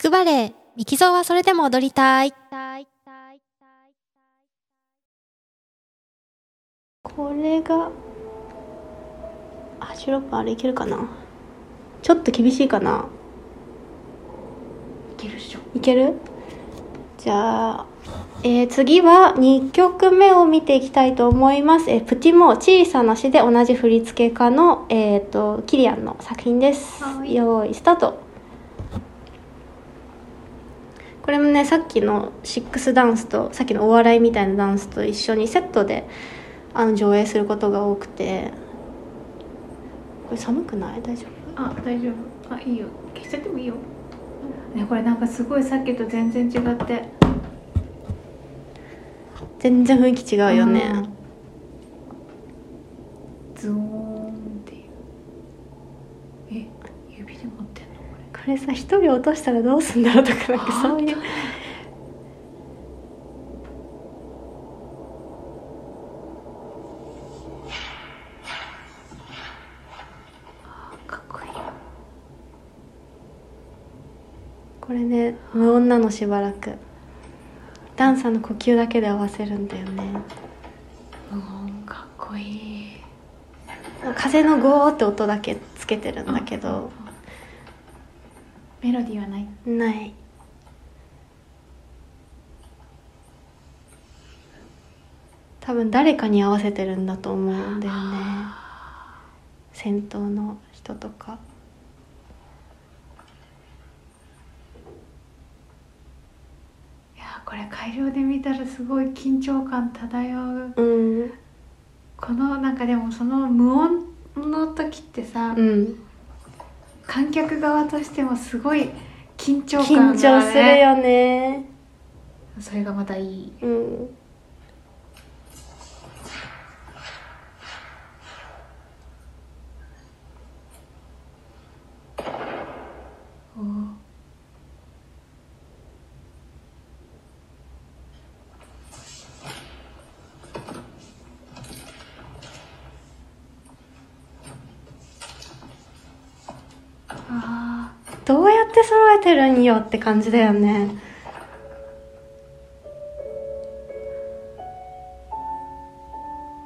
くバレエ、ミキゾーはそれでも踊りたい。これがあ16分あれいけるかな？ちょっと厳しいかないけるっしょいける？じゃあ、えー次は2曲目を見ていきたいと思います。えープティモ小さな詩で同じ振付家の、えー、とキリアンの作品です。はいよーいスタートこれもねさっきのシックスダンスとさっきのお笑いみたいなダンスと一緒にセットであの上映することが多くて。これ寒くない？大丈あ大丈夫。あいいよ。消しちゃってもいいよ。ねこれなんかすごいさっきと全然違って。夫全然雰囲気違うよね、うんズーンっていうえ指で持ってんのこれさ一人落としたらどうすんだろうとかなんかそういう。かっこいいこれね無音なのしばらく。ダンサーの呼吸だけで合わせるんだよね。うんかっこいい。風のゴーって音だけつけてるんだけどメロディーはない。ない。多分誰かに合わせてるんだと思うんだよね。先頭の人とか。いやこれ改良で見たらすごい緊張感漂う。うん。このなんかでもその無音の時ってさ、うん観客側としてもすごい緊張感緊が、ね、張するよね。それがまたいい。うんあどうやって揃えてるんよって感じだよね。ー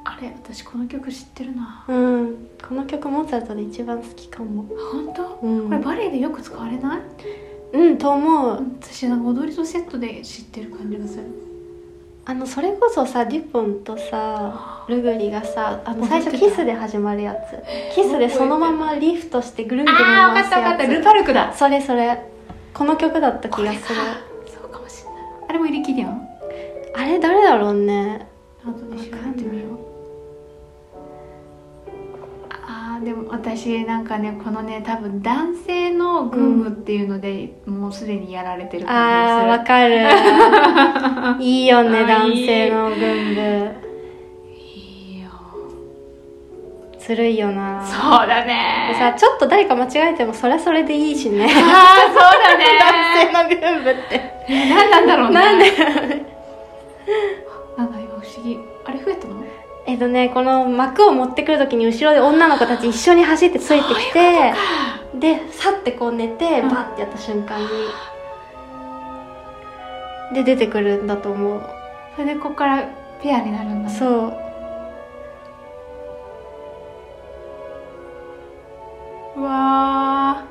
あれ私この曲知ってるな。うん。この曲モーツァルトで一番好きかも。本当、うん。これバレエでよく使われない？うんと思う。私なんか踊りとセットで知ってる感じがするあのそれこそさデュポンとさルグリがさあの最初キスで始まるやつ。キスでそのままリフトしてぐるんぐるんああ分か回すやつ。った分かった。ルパルクだ。それそれ。この曲だった気がする。そうかもしれない。あれもイリキディアンあれ誰だろうね。後で調べてみようでも私なんかねこのね多分男性の軍務っていうので、もうすでにやられてるあーわ感かる。いいよねあ男性の軍部じするいいよ。ずるいよな。そうだでね。さちょっと誰か間違えてもそれはそれでいいしね。ああそうだね。男性の軍部って。何なんだろうね。なんでなんか今不思議。あれ増えたのえっとねこの幕を持ってくるときに後ろで女の子たち一緒に走ってついてきてでさってこう寝てうん。バッてやった瞬間に、で出てくるんだと思う。それでここからペアになるんだね。そう。うわ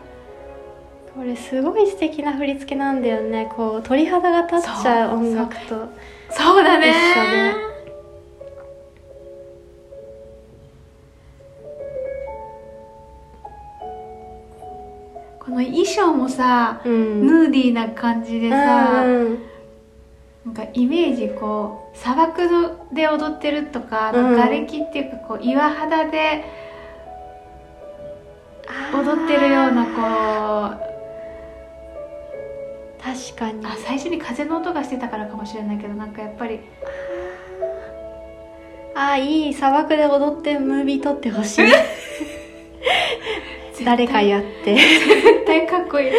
これすごい素敵な振り付けなんだよね。こう鳥肌が立っちゃう音楽とーそうだね。一緒でもさ、うん。ヌーディーな感じでさ、うんなんかイメージこう砂漠で踊ってるとか、うん。瓦礫っていうかこう岩肌で踊ってるようなこう確かに。あ最初に風の音がしてたからかもしれないけどなんかやっぱりあいい砂漠で踊ってムービー撮ってほしい 誰かやって。絶対かっこいい。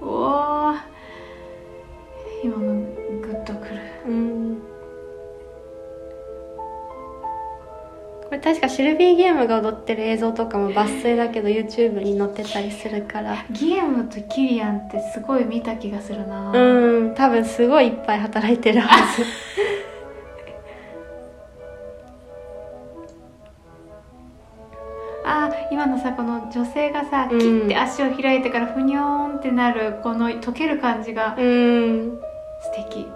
おお今もグッとくる。うん。これ確確かシルビーゲームが踊ってる映像とかも抜粋だけど YouTube に載ってたりするから。ギエムとキリアンってすごい見た気がするな。うん多分すごいいっぱい働いてるはず 性がさ、うん切って足を開いてからふにょーんってなるこの溶ける感じがうん。素敵。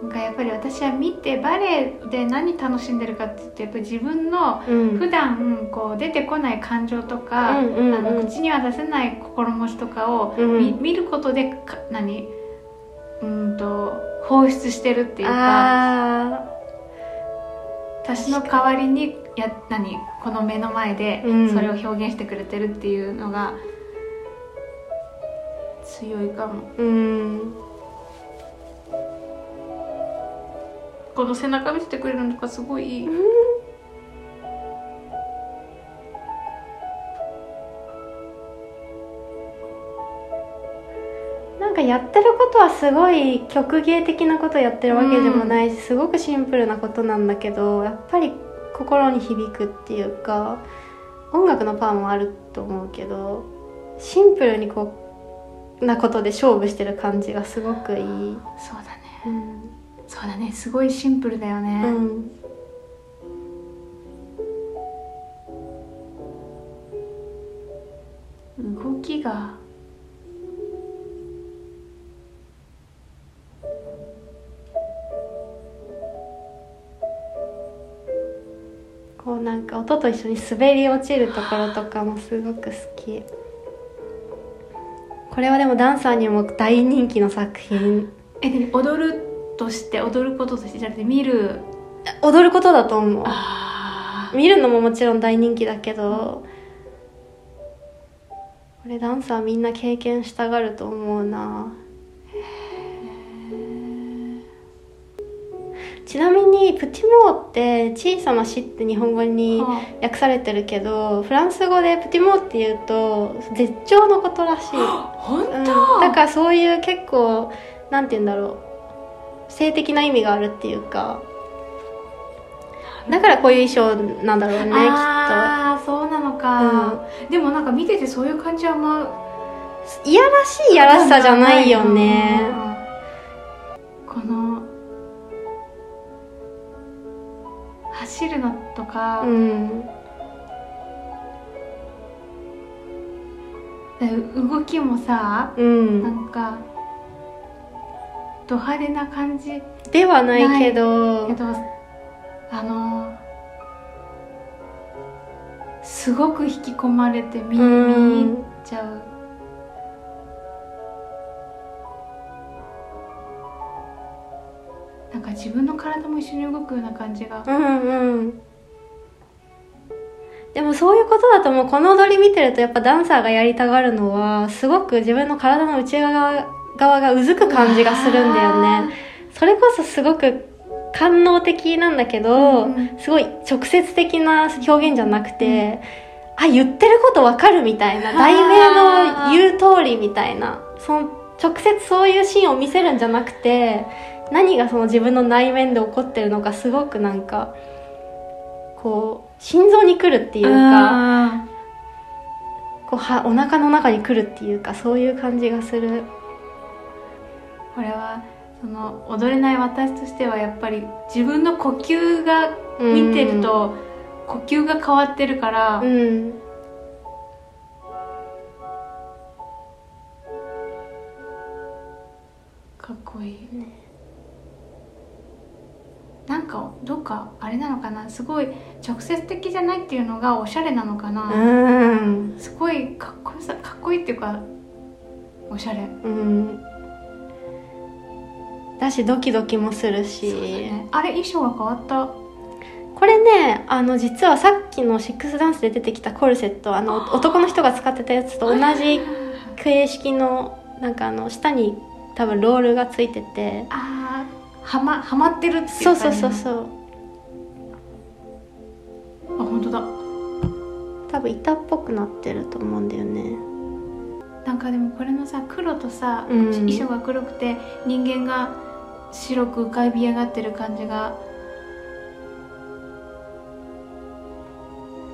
なんかやっぱり私は見てバレエで何楽しんでるかって言ってやっぱり自分のうん。普段こう出てこない感情とか、あの口には出せない心持ちとかをうん。見,、見ることでか何？うんと放出してるっていうかあ私の代わりにや何この目の前でうん。それを表現してくれてるっていうのが強いかも。ーうん。この背中見せてくれるのがすごいいい。なんかやってることはすごい曲芸的なことやってるわけでもないし、すごくシンプルなことなんだけどやっぱり心に響くっていうか音楽のパワーもあると思うけどシンプルにこうなことで勝負してる感じがすごくいい。そうだね。うん。そうだね。すごいシンプルだよね、うん。動きがなんか音と一緒に滑り落ちるところとかもすごく好き。これはでもダンサーにも大人気の作品。えで踊るとして踊ることとしてじゃなくて見る。踊ることだと思う。あ見るのももちろん大人気だけどこれダンサーみんな経験したがると思うなちなみにプティモーって小さな死って日本語に訳されてるけどフランス語でプティモーっていうと絶頂のことらしい、本うん、当、だからそういう結構なんて言うんだろう。性的な意味があるっていうか。だからこういう衣装なんだろうねきっと。ああそうなのか、でもなんか見ててそういう感じはあんまいやらしいやらしさじゃないよね走るのとか、うん。で動きもさうなんんかド派手な感じではないけど。けどあのすごく引き込まれて見入っちゃう体も一緒に動くような感じが。うんうん。でもそういうことだともうこの踊り見てるとやっぱダンサーがやりたがるのはすごく自分の体の内側側がうずく感じがするんだよね。それこそすごく官能的なんだけど、うんすごい直接的な表現じゃなくて、あ言ってることわかるみたいな題名の言う通りみたいなその直接そういうシーンを見せるんじゃなくて何がその自分の内面で起こってるのかすごくなんかこう心臓に来るっていうか、こうはお腹の中に来るっていうかそういう感じがする。これはその踊れない私としてはやっぱり自分の呼吸が見てると呼吸が変わってるから、うん。かっこいい、なんかどっかあれなのかなすごい直接的じゃないっていうのがおしゃれなのかな、うん。すごいかっこよさかっこいいっていうかおしゃれ。うん。だしドキドキもするし、そうだね。あれ衣装が変わった？これねあの実はさっきのシックスダンスで出てきたコルセットあの男の人が使ってたやつと同じ形式のなんかあの下に多分ロールがついてて。あーはまはまってるっていうそうそうそうそう。あ本当だ。多分板っぽくなってると思うんだよね。なんかでもこれのさ黒とさ、うん。衣装が黒くて人間が白く浮かび上がってる感じが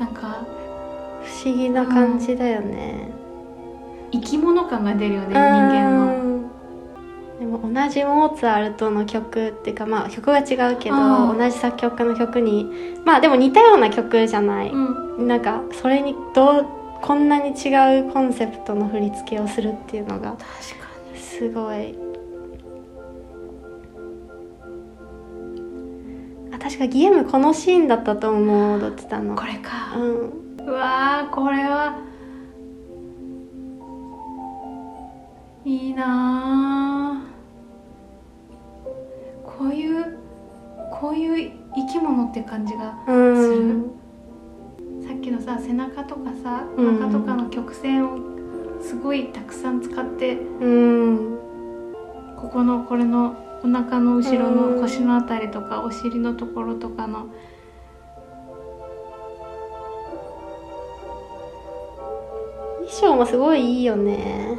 なんか不思議な感じだよね、生き物感が出るよね人間の同じモーツァルトの曲っていうかまあ曲が違うけどうん。同じ作曲家の曲にまあでも似たような曲じゃない、うん。なんかそれにどうこんなに違うコンセプトの振り付けをするっていうのが確かに。すごい。あ確かギエムこのシーンだったと思う。踊ってたの？これか、うん。うわーこれはいいなって感じがうん。さっきのさ背中とかさおうん。腹とかの曲線をすごいたくさん使ってうん。ここのこれのお腹の後ろうんの腰のあたりとかお尻のところとかの衣装もすごいいいよね。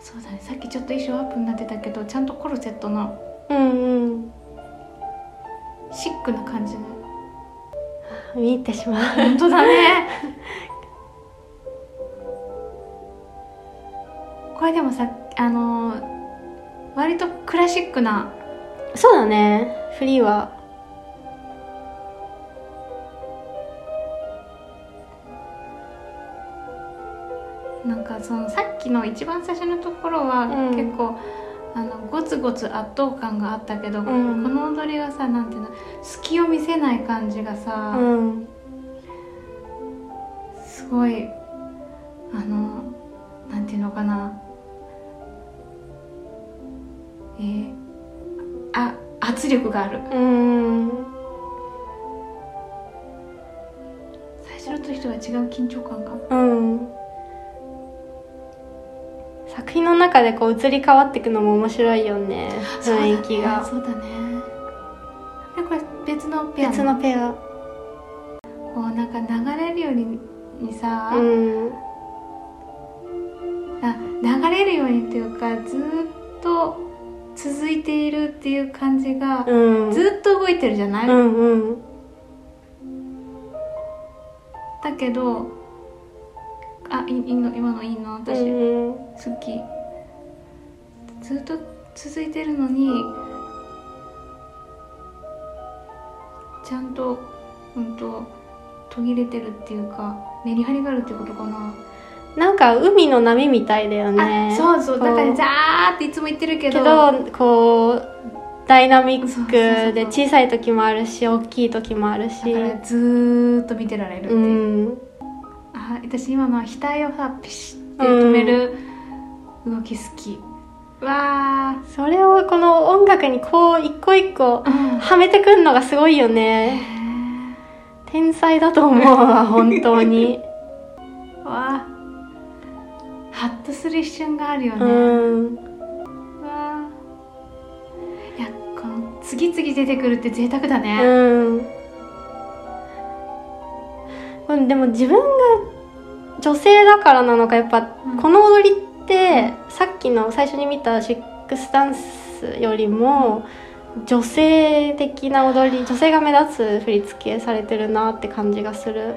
そうだね。さっきちょっと衣装アップになってたけどちゃんとコルセットのうんうんシックな感じの。見入ってしまう。本当だね。これでもさあのー割とクラシックなそうだね。フリーは。なんかそのさっきの一番最初のところはうん。結構、あのゴツゴツ圧倒感があったけど、ん。この踊りがさなんていうの隙を見せない感じがさ、うん。すごいあのなんていうのかな。えーあ圧力がある。うん。最初の時とは違う緊張感が。うん作品の中でこう移り変わっていくのも面白いよね雰囲気が、そうだね。でこれ別のペア別のペア。こうなんか流れるようににさ、うん。あ流れるようにっていうかずーっと続いているっていう感じが、うん。ずっと動いてるじゃない、うんうん。だけどあいいいの今のいいの私、うん。好き。ずっと続いてるのにちゃんとうんと途切れてるっていうかメリハリがあるってことかな、なんか海の波みたいだよね。あそうそう。こだからザーっていつも言ってるけど。けどこうダイナミックで小さい時もあるし大きい時もあるし。ずーっと見てられるってういう、ん。あ私今のは額をさピシッて止める動き好き、わそれをこの音楽にこう一個一個はめてくんのがすごいよね。天才だと思うわ本当に。わー。ハッとする一瞬があるよね、うん。次々出てくるって贅沢だね、うんでも自分が女性だからなのかやっぱうん。この踊りってさっきの最初に見たシックスダンスよりも女性的な踊り女性が目立つ振り付けされてるなって感じがする。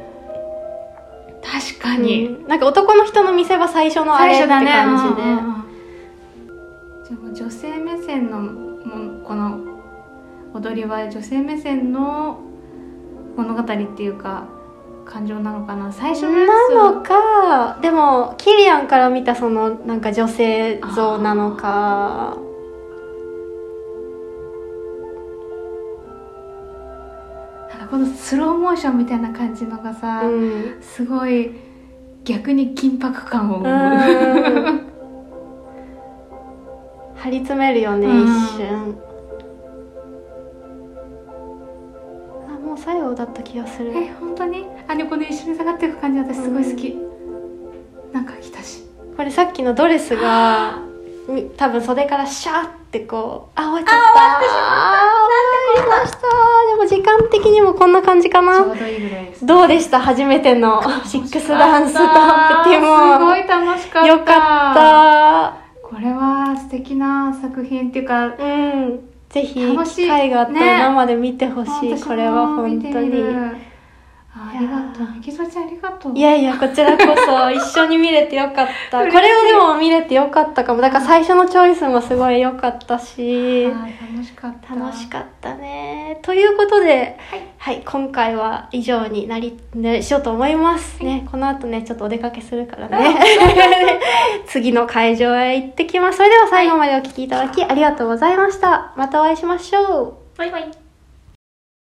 確かに、うん。なんか男の人の見せ場最初のあれって感じで、うんうんうん。じゃあもう女性目線のもこの踊りは女性目線の物語っていうか感情なのかな？最初のなのか。でもキリアンから見たそのなんか女性像なのか。なんかこのスローモーションみたいな感じのがさ、うん。すごい逆に緊迫感を 張り詰めるよね、うん。一瞬あもう最後だった気がする。え本当に？あでこの一緒に下がっていく感じ私すごい好き、なんか来たし。これさっきのドレスがみ多分袖からシャーってこうあ終わっちゃった。あー終わりました。でも時間的にもこんな感じかちょなうどいいぐらいです。どうでした？初めてのシックスダンスとプティモすごい楽しかった。よかっこれは素敵な作品っていうかたうんぜひ機会があったね。ら生で見てほしい、私もこれは本当にあありがたみきぞちゃんありがとういやいや、こちらこそ 一緒に見れてよかった。これをでも見れてよかったかも。だから最初のチョイスもすごい良かったし、はい楽しかった楽しかったね。ということで、はい、今回は以上になり、ね、しようと思います。ね、この後ね、ちょっとお出かけするからね。次の会場へ行ってきます。それでは最後までお聞きいただきありがとうございました。またお会いしましょう。バイバイ